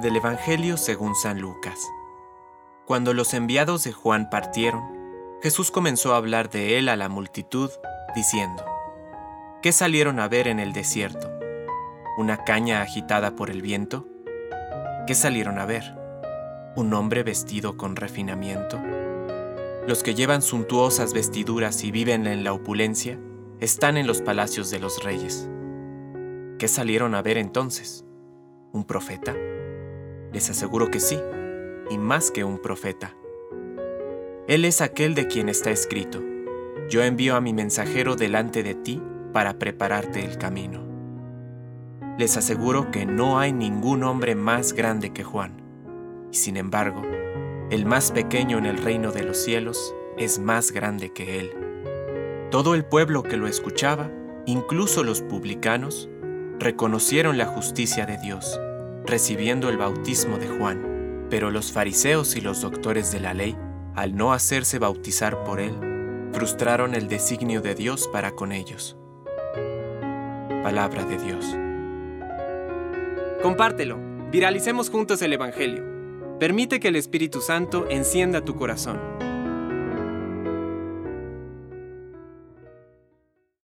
Del Evangelio según San Lucas. Cuando los enviados de Juan partieron, Jesús comenzó a hablar de él a la multitud, diciendo, ¿Qué salieron a ver en el desierto? ¿Una caña agitada por el viento? ¿Qué salieron a ver? ¿Un hombre vestido con refinamiento? Los que llevan suntuosas vestiduras y viven en la opulencia están en los palacios de los reyes. ¿Qué salieron a ver entonces? ¿Un profeta? Les aseguro que sí, y más que un profeta. Él es aquel de quien está escrito, yo envío a mi mensajero delante de ti para prepararte el camino. Les aseguro que no hay ningún hombre más grande que Juan, y sin embargo, el más pequeño en el reino de los cielos es más grande que él. Todo el pueblo que lo escuchaba, incluso los publicanos, reconocieron la justicia de Dios recibiendo el bautismo de Juan. Pero los fariseos y los doctores de la ley, al no hacerse bautizar por él, frustraron el designio de Dios para con ellos. Palabra de Dios. Compártelo, viralicemos juntos el Evangelio. Permite que el Espíritu Santo encienda tu corazón.